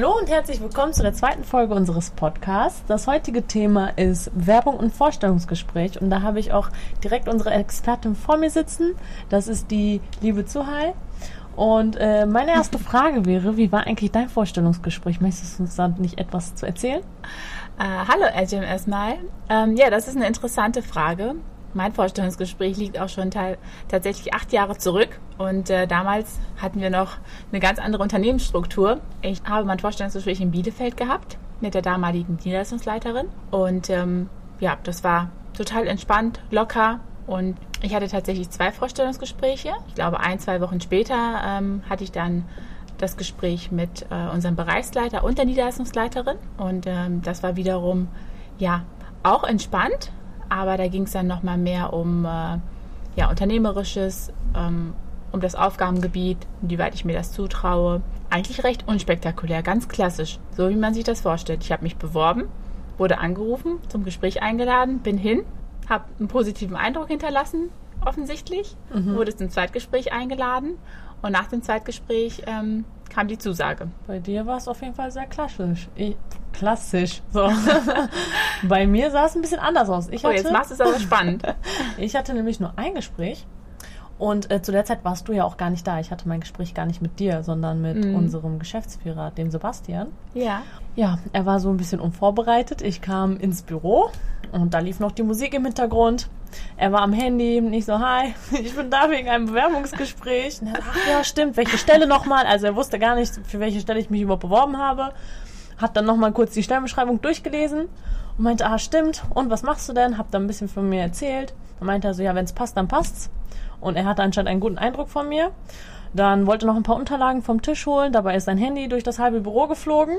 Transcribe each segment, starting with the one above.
Hallo und herzlich willkommen zu der zweiten Folge unseres Podcasts. Das heutige Thema ist Werbung und Vorstellungsgespräch und da habe ich auch direkt unsere Expertin vor mir sitzen. Das ist die liebe Zuhai. Und äh, meine erste Frage wäre, wie war eigentlich dein Vorstellungsgespräch? Möchtest du uns da nicht etwas zu erzählen? Äh, hallo Ajim erstmal. Ähm, ja, das ist eine interessante Frage. Mein Vorstellungsgespräch liegt auch schon tatsächlich acht Jahre zurück und äh, damals hatten wir noch eine ganz andere Unternehmensstruktur. Ich habe mein Vorstellungsgespräch in Bielefeld gehabt mit der damaligen Niederlassungsleiterin und ähm, ja, das war total entspannt, locker und ich hatte tatsächlich zwei Vorstellungsgespräche. Ich glaube, ein, zwei Wochen später ähm, hatte ich dann das Gespräch mit äh, unserem Bereichsleiter und der Niederlassungsleiterin und ähm, das war wiederum ja auch entspannt, aber da ging es dann nochmal mehr um äh, ja, Unternehmerisches, ähm, um das Aufgabengebiet, inwieweit ich mir das zutraue. Eigentlich recht unspektakulär, ganz klassisch, so wie man sich das vorstellt. Ich habe mich beworben, wurde angerufen, zum Gespräch eingeladen, bin hin, habe einen positiven Eindruck hinterlassen, offensichtlich, mhm. wurde zum Zweitgespräch eingeladen und nach dem Zweitgespräch ähm, kam die Zusage. Bei dir war es auf jeden Fall sehr klassisch. Ich, klassisch. So. Bei mir sah es ein bisschen anders aus. Ich hatte, oh, jetzt machst du es aber spannend. ich hatte nämlich nur ein Gespräch. Und äh, zu der Zeit warst du ja auch gar nicht da. Ich hatte mein Gespräch gar nicht mit dir, sondern mit mm. unserem Geschäftsführer, dem Sebastian. Ja. Ja, er war so ein bisschen unvorbereitet. Ich kam ins Büro und da lief noch die Musik im Hintergrund. Er war am Handy, nicht so, hi, ich bin da wegen einem Bewerbungsgespräch. Er, ach ja, stimmt, welche Stelle nochmal? Also er wusste gar nicht, für welche Stelle ich mich überhaupt beworben habe. Hat dann nochmal kurz die Stellenbeschreibung durchgelesen und meinte, ah, stimmt, und was machst du denn? Hab dann ein bisschen von mir erzählt. Und meinte also, ja, wenn es passt, dann passt's. Und er hatte anscheinend einen guten Eindruck von mir. Dann wollte noch ein paar Unterlagen vom Tisch holen. Dabei ist sein Handy durch das halbe Büro geflogen.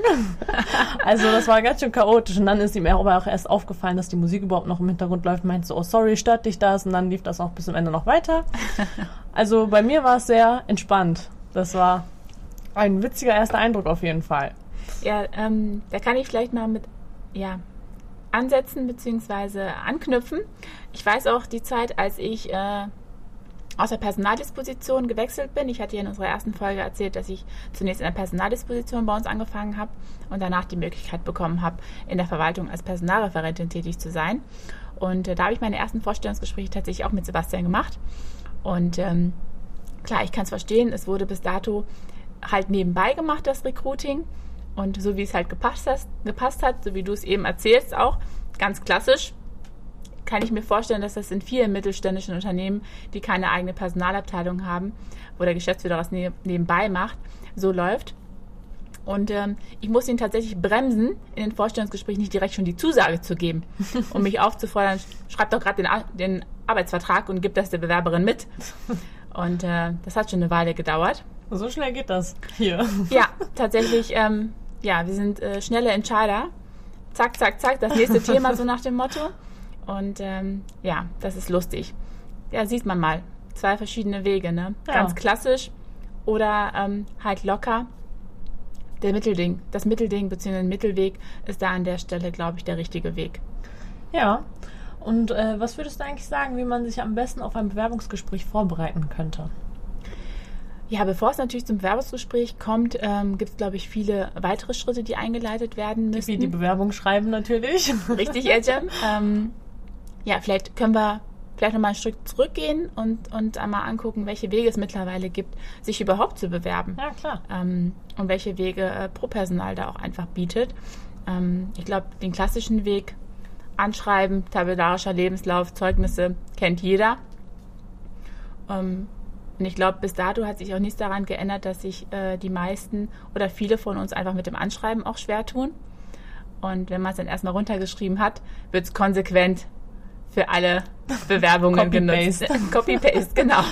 also das war ganz schön chaotisch. Und dann ist ihm aber auch erst aufgefallen, dass die Musik überhaupt noch im Hintergrund läuft. Meinte so, oh sorry, stört dich das? Und dann lief das auch bis zum Ende noch weiter. Also bei mir war es sehr entspannt. Das war ein witziger erster Eindruck auf jeden Fall. Ja, ähm, da kann ich vielleicht mal mit ja, ansetzen bzw. anknüpfen. Ich weiß auch die Zeit, als ich äh, aus der Personaldisposition gewechselt bin. Ich hatte ja in unserer ersten Folge erzählt, dass ich zunächst in der Personaldisposition bei uns angefangen habe und danach die Möglichkeit bekommen habe, in der Verwaltung als Personalreferentin tätig zu sein. Und äh, da habe ich meine ersten Vorstellungsgespräche tatsächlich auch mit Sebastian gemacht. Und ähm, klar, ich kann es verstehen, es wurde bis dato halt nebenbei gemacht, das Recruiting. Und so wie es halt gepasst, hast, gepasst hat, so wie du es eben erzählst, auch ganz klassisch, kann ich mir vorstellen, dass das in vielen mittelständischen Unternehmen, die keine eigene Personalabteilung haben, wo der Geschäftsführer das nebenbei macht, so läuft. Und ähm, ich muss ihn tatsächlich bremsen, in den Vorstellungsgesprächen nicht direkt schon die Zusage zu geben, um mich aufzufordern, schreib doch gerade den, den, Arbeitsvertrag und gib das der Bewerberin mit. Und äh, das hat schon eine Weile gedauert. So schnell geht das hier. Ja, tatsächlich. Ähm, ja, wir sind äh, schnelle Entscheider. Zack, zack, zack, das nächste Thema so nach dem Motto. Und ähm, ja, das ist lustig. Ja, sieht man mal. Zwei verschiedene Wege, ne? Ja. Ganz klassisch oder ähm, halt locker. Der Mittelding, das Mittelding bzw. Mittelweg ist da an der Stelle, glaube ich, der richtige Weg. Ja. Und äh, was würdest du eigentlich sagen, wie man sich am besten auf ein Bewerbungsgespräch vorbereiten könnte? Ja, bevor es natürlich zum Bewerbungsgespräch kommt, ähm, gibt es, glaube ich, viele weitere Schritte, die eingeleitet werden müssen. Wie die Bewerbung schreiben natürlich. Richtig, Edgem. ähm, ja, vielleicht können wir vielleicht nochmal ein Stück zurückgehen und, und einmal angucken, welche Wege es mittlerweile gibt, sich überhaupt zu bewerben. Ja, klar. Ähm, und welche Wege äh, Pro-Personal da auch einfach bietet. Ähm, ich glaube, den klassischen Weg, Anschreiben, tabellarischer Lebenslauf, Zeugnisse, kennt jeder. Ähm, und ich glaube, bis dato hat sich auch nichts daran geändert, dass sich äh, die meisten oder viele von uns einfach mit dem Anschreiben auch schwer tun. Und wenn man es dann erstmal runtergeschrieben hat, wird es konsequent für alle Bewerbungen Copy genutzt. Copy-Paste, genau.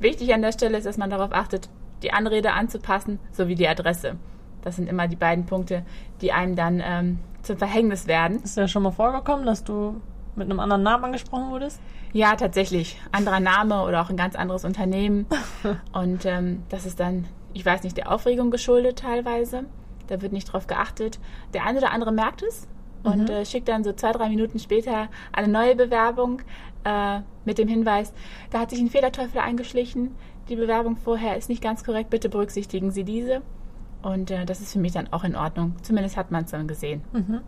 Wichtig an der Stelle ist, dass man darauf achtet, die Anrede anzupassen sowie die Adresse. Das sind immer die beiden Punkte, die einem dann ähm, zum Verhängnis werden. Ist ja schon mal vorgekommen, dass du mit einem anderen Namen angesprochen wurdest? Ja, tatsächlich. Anderer Name oder auch ein ganz anderes Unternehmen. Und ähm, das ist dann, ich weiß nicht, der Aufregung geschuldet teilweise. Da wird nicht drauf geachtet. Der eine oder andere merkt es, und mhm. äh, schickt dann so zwei, drei Minuten später eine neue Bewerbung äh, mit dem Hinweis, da hat sich ein Fehlerteufel eingeschlichen, die Bewerbung vorher ist nicht ganz korrekt, bitte berücksichtigen Sie diese. Und äh, das ist für mich dann auch in Ordnung. Zumindest hat man es dann gesehen. Mhm.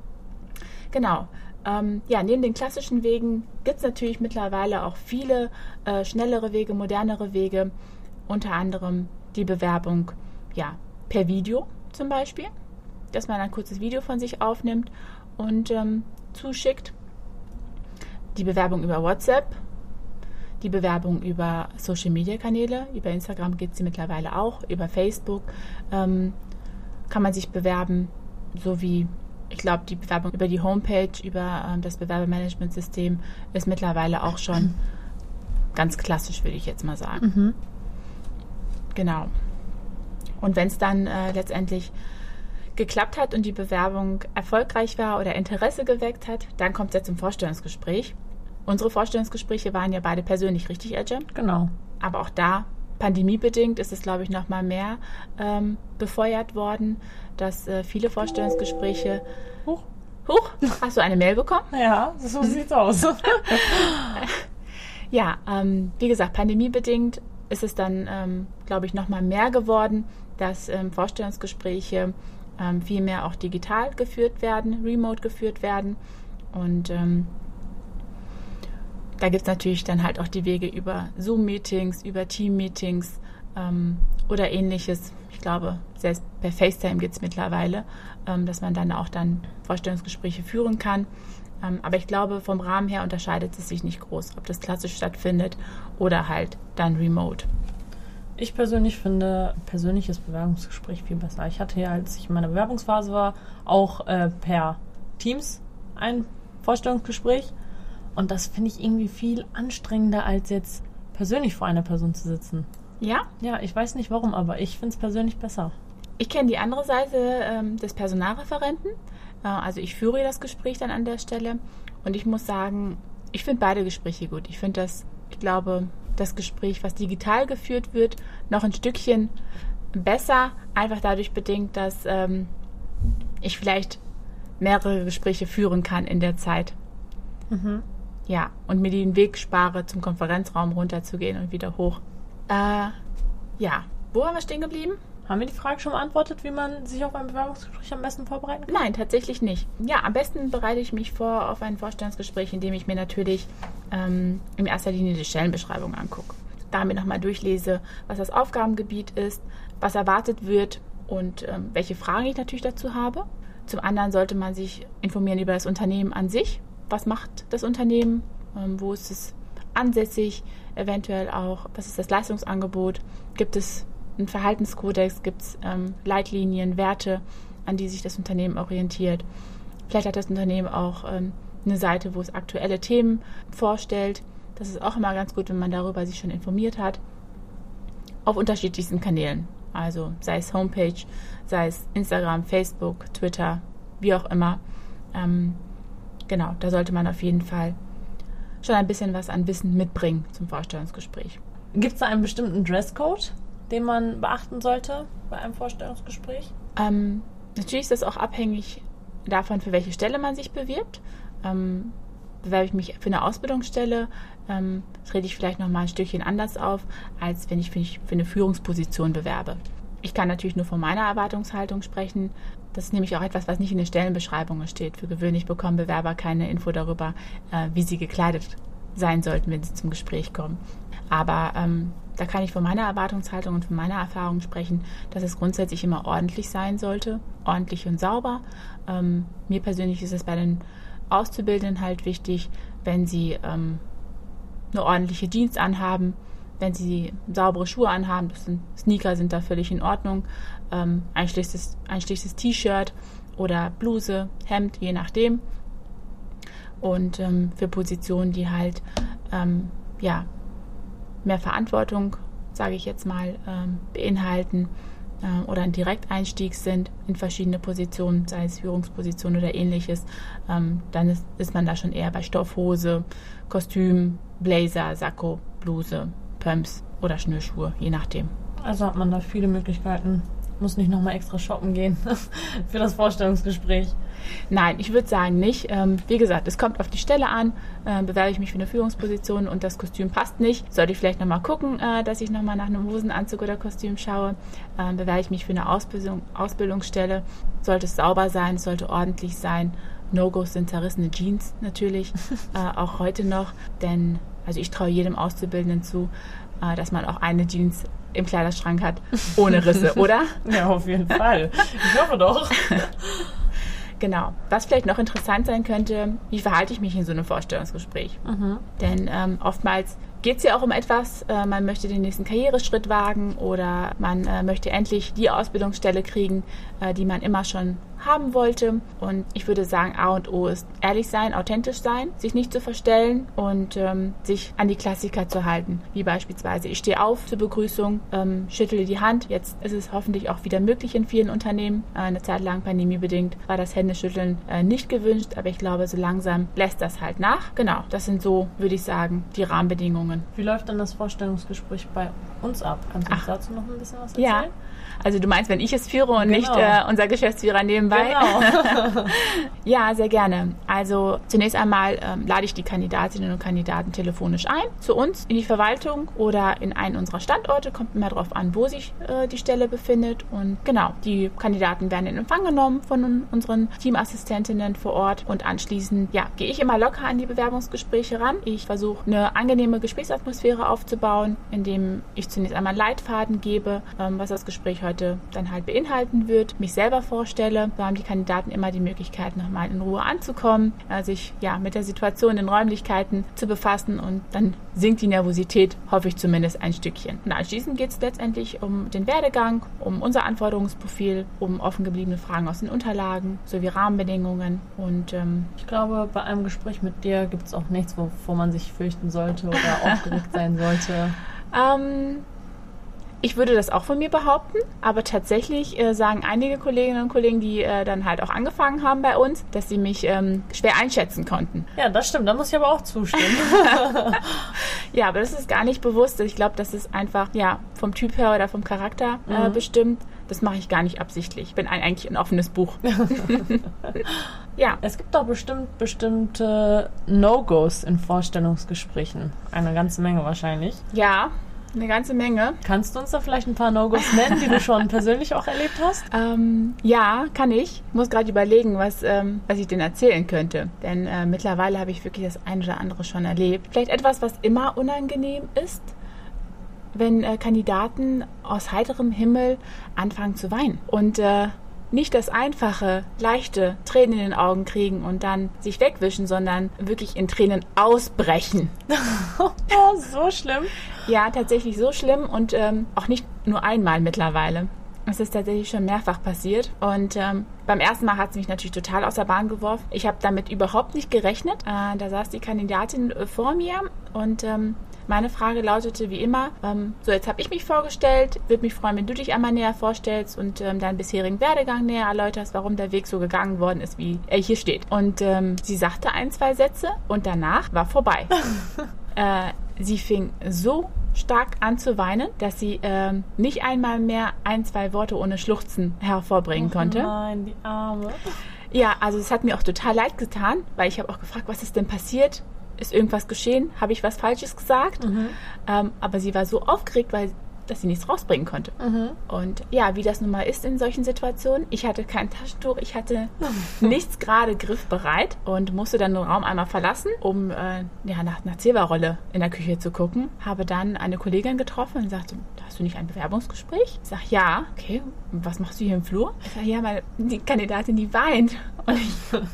Genau. Ähm, ja, neben den klassischen Wegen gibt es natürlich mittlerweile auch viele äh, schnellere Wege, modernere Wege. Unter anderem die Bewerbung ja, per Video zum Beispiel, dass man ein kurzes Video von sich aufnimmt und ähm, zuschickt. Die Bewerbung über WhatsApp, die Bewerbung über Social-Media-Kanäle, über Instagram gibt es sie mittlerweile auch, über Facebook ähm, kann man sich bewerben, sowie ich glaube, die Bewerbung über die Homepage, über ähm, das Bewerbermanagementsystem ist mittlerweile auch schon ganz klassisch, würde ich jetzt mal sagen. Mhm. Genau. Und wenn es dann äh, letztendlich geklappt hat und die Bewerbung erfolgreich war oder Interesse geweckt hat, dann kommt es ja zum Vorstellungsgespräch. Unsere Vorstellungsgespräche waren ja beide persönlich, richtig, Edge? Genau. Aber auch da, pandemiebedingt, ist es, glaube ich, noch mal mehr ähm, befeuert worden, dass äh, viele Vorstellungsgespräche. Huch. Huch, hast du eine Mail bekommen? Ja, so sieht's aus. Ja, ähm, wie gesagt, pandemiebedingt ist es dann, ähm, glaube ich, noch mal mehr geworden, dass ähm, Vorstellungsgespräche ähm, viel mehr auch digital geführt werden, remote geführt werden. Und ähm, da gibt es natürlich dann halt auch die Wege über Zoom-Meetings, über Team-Meetings ähm, oder ähnliches. Ich glaube, selbst per FaceTime gibt es mittlerweile, ähm, dass man dann auch dann Vorstellungsgespräche führen kann. Ähm, aber ich glaube, vom Rahmen her unterscheidet es sich nicht groß, ob das klassisch stattfindet oder halt dann remote. Ich persönlich finde persönliches Bewerbungsgespräch viel besser. Ich hatte ja, als ich in meiner Bewerbungsphase war, auch äh, per Teams ein Vorstellungsgespräch. Und das finde ich irgendwie viel anstrengender, als jetzt persönlich vor einer Person zu sitzen. Ja, Ja, ich weiß nicht warum, aber ich finde es persönlich besser. Ich kenne die andere Seite ähm, des Personalreferenten. Äh, also ich führe das Gespräch dann an der Stelle. Und ich muss sagen, ich finde beide Gespräche gut. Ich finde das, ich glaube, das Gespräch, was digital geführt wird, noch ein Stückchen besser. Einfach dadurch bedingt, dass ähm, ich vielleicht mehrere Gespräche führen kann in der Zeit. Mhm. Ja, und mir den Weg spare, zum Konferenzraum runterzugehen und wieder hoch. Äh, ja, wo waren wir stehen geblieben? Haben wir die Frage schon beantwortet, wie man sich auf ein Bewerbungsgespräch am besten vorbereiten kann? Nein, tatsächlich nicht. Ja, am besten bereite ich mich vor auf ein Vorstellungsgespräch, indem ich mir natürlich ähm, in erster Linie die Stellenbeschreibung angucke. Da mir nochmal durchlese, was das Aufgabengebiet ist, was erwartet wird und ähm, welche Fragen ich natürlich dazu habe. Zum anderen sollte man sich informieren über das Unternehmen an sich. Was macht das Unternehmen? Ähm, wo ist es ansässig? Eventuell auch, was ist das Leistungsangebot? Gibt es einen Verhaltenskodex? Gibt es ähm, Leitlinien, Werte, an die sich das Unternehmen orientiert? Vielleicht hat das Unternehmen auch ähm, eine Seite, wo es aktuelle Themen vorstellt. Das ist auch immer ganz gut, wenn man darüber sich schon informiert hat. Auf unterschiedlichsten Kanälen. Also sei es Homepage, sei es Instagram, Facebook, Twitter, wie auch immer. Ähm, genau, da sollte man auf jeden Fall schon ein bisschen was an Wissen mitbringen zum Vorstellungsgespräch. Gibt es da einen bestimmten Dresscode, den man beachten sollte bei einem Vorstellungsgespräch? Ähm, natürlich ist das auch abhängig davon, für welche Stelle man sich bewirbt. Ähm, bewerbe ich mich für eine Ausbildungsstelle, ähm, trete ich vielleicht nochmal ein Stückchen anders auf, als wenn ich mich für eine Führungsposition bewerbe. Ich kann natürlich nur von meiner Erwartungshaltung sprechen. Das ist nämlich auch etwas, was nicht in den Stellenbeschreibungen steht. Für gewöhnlich bekommen Bewerber keine Info darüber, äh, wie sie gekleidet sein sollten, wenn sie zum Gespräch kommen. Aber ähm, da kann ich von meiner Erwartungshaltung und von meiner Erfahrung sprechen, dass es grundsätzlich immer ordentlich sein sollte, ordentlich und sauber. Ähm, mir persönlich ist es bei den Auszubildenden halt wichtig, wenn sie ähm, eine ordentliche Jeans anhaben, wenn sie saubere Schuhe anhaben, sind, Sneaker sind da völlig in Ordnung, ähm, ein schlichtes, ein T-Shirt oder Bluse, Hemd, je nachdem. Und ähm, für Positionen, die halt ähm, ja, mehr Verantwortung, sage ich jetzt mal, ähm, beinhalten äh, oder ein Direkteinstieg sind in verschiedene Positionen, sei es Führungspositionen oder ähnliches, ähm, dann ist, ist man da schon eher bei Stoffhose, Kostüm, Blazer, Sakko, Bluse, Pumps oder Schnürschuhe, je nachdem. Also hat man da viele Möglichkeiten. Muss nicht nochmal extra shoppen gehen für das Vorstellungsgespräch. Nein, ich würde sagen nicht. Ähm, wie gesagt, es kommt auf die Stelle an. Äh, bewerbe ich mich für eine Führungsposition und das Kostüm passt nicht, sollte ich vielleicht nochmal gucken, äh, dass ich nochmal nach einem Hosenanzug oder Kostüm schaue. Äh, bewerbe ich mich für eine Ausbildung, Ausbildungsstelle, sollte es sauber sein, sollte ordentlich sein. No-Gos sind zerrissene Jeans natürlich, äh, auch heute noch, denn also ich traue jedem Auszubildenden zu, dass man auch eine Jeans im Kleiderschrank hat, ohne Risse, oder? Ja, auf jeden Fall. Ich hoffe doch. Genau. Was vielleicht noch interessant sein könnte, wie verhalte ich mich in so einem Vorstellungsgespräch? Mhm. Denn ähm, oftmals geht es ja auch um etwas, äh, man möchte den nächsten Karriereschritt wagen oder man äh, möchte endlich die Ausbildungsstelle kriegen, die man immer schon haben wollte. Und ich würde sagen, A und O ist ehrlich sein, authentisch sein, sich nicht zu verstellen und ähm, sich an die Klassiker zu halten. Wie beispielsweise, ich stehe auf zur Begrüßung, ähm, schüttle die Hand. Jetzt ist es hoffentlich auch wieder möglich in vielen Unternehmen. Äh, eine Zeit lang pandemiebedingt war das Händeschütteln äh, nicht gewünscht, aber ich glaube, so langsam lässt das halt nach. Genau, das sind so, würde ich sagen, die Rahmenbedingungen. Wie läuft dann das Vorstellungsgespräch bei uns ab? Kannst du uns dazu noch ein bisschen was erzählen? Ja. Also du meinst, wenn ich es führe und genau. nicht äh, unser Geschäftsführer nebenbei? Genau. ja, sehr gerne. Also zunächst einmal ähm, lade ich die Kandidatinnen und Kandidaten telefonisch ein zu uns in die Verwaltung oder in einen unserer Standorte. Kommt immer darauf an, wo sich äh, die Stelle befindet. Und genau, die Kandidaten werden in Empfang genommen von unseren Teamassistentinnen vor Ort. Und anschließend, ja, gehe ich immer locker an die Bewerbungsgespräche ran. Ich versuche eine angenehme Gesprächsatmosphäre aufzubauen, indem ich zunächst einmal Leitfaden gebe, ähm, was das Gespräch heute dann halt beinhalten wird, mich selber vorstelle. So haben die Kandidaten immer die Möglichkeit, nochmal in Ruhe anzukommen, äh, sich ja mit der Situation in den Räumlichkeiten zu befassen und dann sinkt die Nervosität, hoffe ich zumindest, ein Stückchen. Und anschließend geht es letztendlich um den Werdegang, um unser Anforderungsprofil, um offen gebliebene Fragen aus den Unterlagen sowie Rahmenbedingungen. Und ähm, ich glaube, bei einem Gespräch mit dir gibt es auch nichts, wovor man sich fürchten sollte oder aufgeregt sein sollte. Ähm, ich würde das auch von mir behaupten, aber tatsächlich äh, sagen einige Kolleginnen und Kollegen, die äh, dann halt auch angefangen haben bei uns, dass sie mich ähm, schwer einschätzen konnten. Ja, das stimmt, da muss ich aber auch zustimmen. ja, aber das ist gar nicht bewusst. Ich glaube, das ist einfach ja vom Typ her oder vom Charakter äh, mhm. bestimmt. Das mache ich gar nicht absichtlich. Ich bin ein, eigentlich ein offenes Buch. ja. Es gibt doch bestimmt bestimmte No-Gos in Vorstellungsgesprächen. Eine ganze Menge wahrscheinlich. Ja, eine ganze Menge. Kannst du uns da vielleicht ein paar No-Gos nennen, die du schon persönlich auch erlebt hast? Ähm, ja, kann ich. Ich muss gerade überlegen, was, ähm, was ich denn erzählen könnte. Denn äh, mittlerweile habe ich wirklich das eine oder andere schon erlebt. Vielleicht etwas, was immer unangenehm ist, wenn äh, Kandidaten aus heiterem Himmel anfangen zu weinen. Und äh, nicht das einfache, leichte Tränen in den Augen kriegen und dann sich wegwischen, sondern wirklich in Tränen ausbrechen. oh, so schlimm. Ja, tatsächlich so schlimm und ähm, auch nicht nur einmal mittlerweile. Es ist tatsächlich schon mehrfach passiert. Und ähm, beim ersten Mal hat es mich natürlich total aus der Bahn geworfen. Ich habe damit überhaupt nicht gerechnet. Äh, da saß die Kandidatin äh, vor mir und ähm, meine Frage lautete wie immer, ähm, so jetzt habe ich mich vorgestellt, würde mich freuen, wenn du dich einmal näher vorstellst und ähm, deinen bisherigen Werdegang näher erläuterst, warum der Weg so gegangen worden ist, wie er hier steht. Und ähm, sie sagte ein, zwei Sätze und danach war vorbei. äh, sie fing so stark an zu weinen, dass sie ähm, nicht einmal mehr ein, zwei Worte ohne Schluchzen hervorbringen oh konnte. Nein, die Arme. Ja, also es hat mir auch total leid getan, weil ich habe auch gefragt, was ist denn passiert? Ist irgendwas geschehen? Habe ich was Falsches gesagt? Mhm. Ähm, aber sie war so aufgeregt, weil dass sie nichts rausbringen konnte. Mhm. Und ja, wie das nun mal ist in solchen Situationen. Ich hatte kein Taschentuch, ich hatte nichts gerade griffbereit und musste dann den Raum einmal verlassen, um äh, ja, nach einer Zewa-Rolle in der Küche zu gucken. Habe dann eine Kollegin getroffen und sagte, hast du nicht ein Bewerbungsgespräch? Ich sage, ja. Okay, was machst du hier im Flur? Ich sage, ja, meine, die Kandidatin, die weint.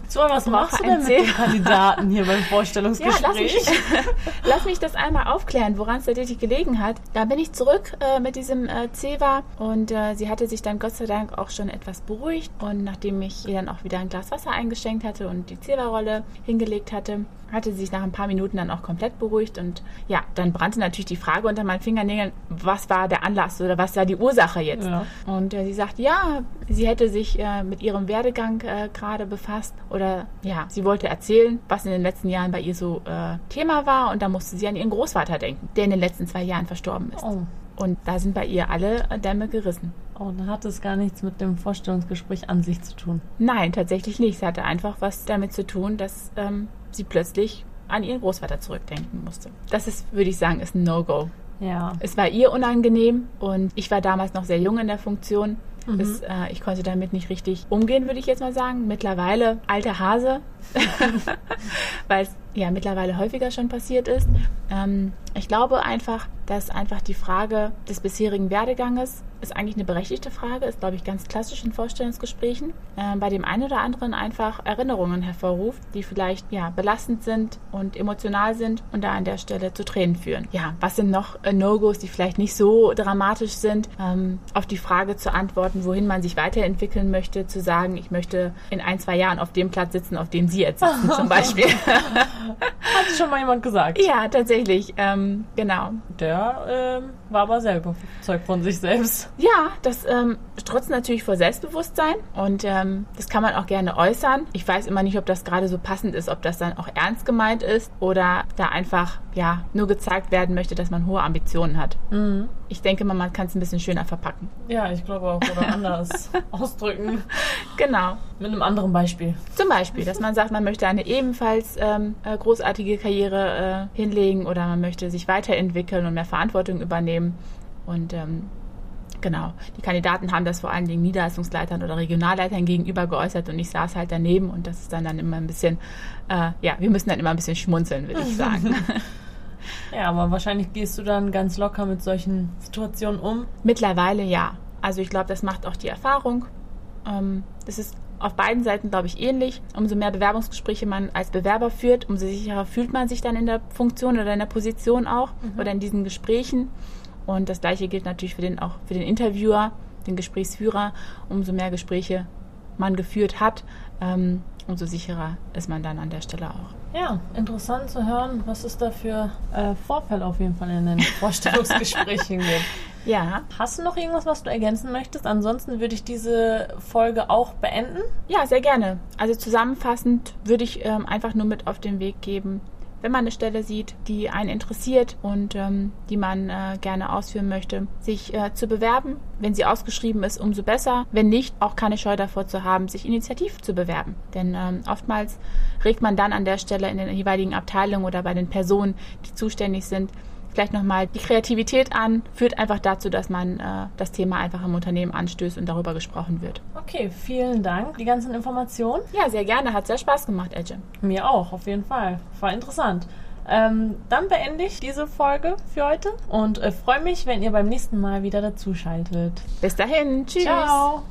so, was machst du denn mit den Kandidaten hier beim Vorstellungsgespräch? Ja, lass, mich, lass mich das einmal aufklären, woran es tatsächlich gelegen hat. Da bin ich zurück äh, mit diesem äh, Ceva und äh, sie hatte sich dann Gott sei Dank auch schon etwas beruhigt und nachdem ich ihr dann auch wieder ein Glas Wasser eingeschenkt hatte und die Ceva-Rolle hingelegt hatte, hatte sie sich nach ein paar Minuten dann auch komplett beruhigt und ja, dann brannte natürlich die Frage unter meinen Fingernägeln, was war der Anlass oder was war die Ursache jetzt? Ja. Und äh, sie sagt, ja, sie hätte sich äh, mit ihrem Werdegang äh, gerade befasst oder ja, sie wollte erzählen, was in den letzten Jahren bei ihr so äh, Thema war und da musste sie an ihren Großvater denken, der in den letzten zwei Jahren verstorben ist. Oh. Und da sind bei ihr alle Dämme gerissen. Oh, dann hat es gar nichts mit dem Vorstellungsgespräch an sich zu tun. Nein, tatsächlich nicht. Es hatte einfach was damit zu tun, dass ähm, sie plötzlich an ihren Großvater zurückdenken musste. Das ist, würde ich sagen, ist ein No-Go. Ja. Es war ihr unangenehm und ich war damals noch sehr jung in der Funktion. Mhm. Es, äh, ich konnte damit nicht richtig umgehen, würde ich jetzt mal sagen. Mittlerweile alter Hase, weil es ja mittlerweile häufiger schon passiert ist. Ähm, ich glaube einfach, dass einfach die Frage des bisherigen Werdeganges ist eigentlich eine berechtigte Frage, ist, glaube ich, ganz klassisch in Vorstellungsgesprächen. Ähm, bei dem einen oder anderen einfach Erinnerungen hervorruft, die vielleicht ja belastend sind und emotional sind und da an der Stelle zu Tränen führen. Ja, was sind noch äh, No-Gos, die vielleicht nicht so dramatisch sind? Ähm, auf die Frage zu antworten, wohin man sich weiterentwickeln möchte, zu sagen, ich möchte in ein, zwei Jahren auf dem Platz sitzen, auf dem Sie jetzt sitzen, zum Beispiel. Hat schon mal jemand gesagt. ja, tatsächlich. Ähm, genau. Der ähm, war aber selber überzeugt von sich selbst. Ja, das ähm, trotz natürlich vor Selbstbewusstsein und ähm, das kann man auch gerne äußern. Ich weiß immer nicht, ob das gerade so passend ist, ob das dann auch ernst gemeint ist oder da einfach ja nur gezeigt werden möchte, dass man hohe Ambitionen hat. Mhm. Ich denke mal, man kann es ein bisschen schöner verpacken. Ja, ich glaube auch, oder anders ausdrücken. Genau. Mit einem anderen Beispiel. Zum Beispiel, dass man sagt, man möchte eine ebenfalls ähm, äh, großartige Karriere äh, hinlegen oder man möchte sich weiterentwickeln und mehr Verantwortung übernehmen. Und ähm, genau, die Kandidaten haben das vor allen Dingen Niederlassungsleitern oder Regionalleitern gegenüber geäußert und ich saß halt daneben und das ist dann, dann immer ein bisschen, äh, ja, wir müssen dann immer ein bisschen schmunzeln, würde ich sagen. Ja, aber wahrscheinlich gehst du dann ganz locker mit solchen Situationen um. Mittlerweile ja. Also ich glaube, das macht auch die Erfahrung. Ähm, das ist auf beiden Seiten, glaube ich, ähnlich. Umso mehr Bewerbungsgespräche man als Bewerber führt, umso sicherer fühlt man sich dann in der Funktion oder in der Position auch oder in diesen Gesprächen. Und das Gleiche gilt natürlich für den, auch für den Interviewer, den Gesprächsführer. Umso mehr Gespräche man geführt hat, ähm, umso sicherer ist man dann an der Stelle auch. Ja, interessant zu hören, was es da für äh, Vorfälle auf jeden Fall in den Vorstellungsgesprächen gibt. Ja, Hast du noch irgendwas, was du ergänzen möchtest? Ansonsten würde ich diese Folge auch beenden. Ja, sehr gerne. Also zusammenfassend würde ich ähm, einfach nur mit auf den Weg geben, wenn man eine Stelle sieht, die einen interessiert und ähm, die man äh, gerne ausführen möchte, sich äh, zu bewerben. Wenn sie ausgeschrieben ist, umso besser. Wenn nicht, auch keine Scheu davor zu haben, sich initiativ zu bewerben. Denn ähm, oftmals regt man dann an der Stelle in den jeweiligen Abteilungen oder bei den Personen, die zuständig sind, vielleicht nochmal die Kreativität an, führt einfach dazu, dass man äh, das Thema einfach im Unternehmen anstößt und darüber gesprochen wird. Okay, vielen Dank. Die ganzen Informationen. Ja, sehr gerne. Hat sehr Spaß gemacht, Edge. Mir auch, auf jeden Fall. War interessant. Ähm, dann beende ich diese Folge für heute und äh, freue mich, wenn ihr beim nächsten Mal wieder dazuschaltet. Bis dahin. Tschüss. Ciao.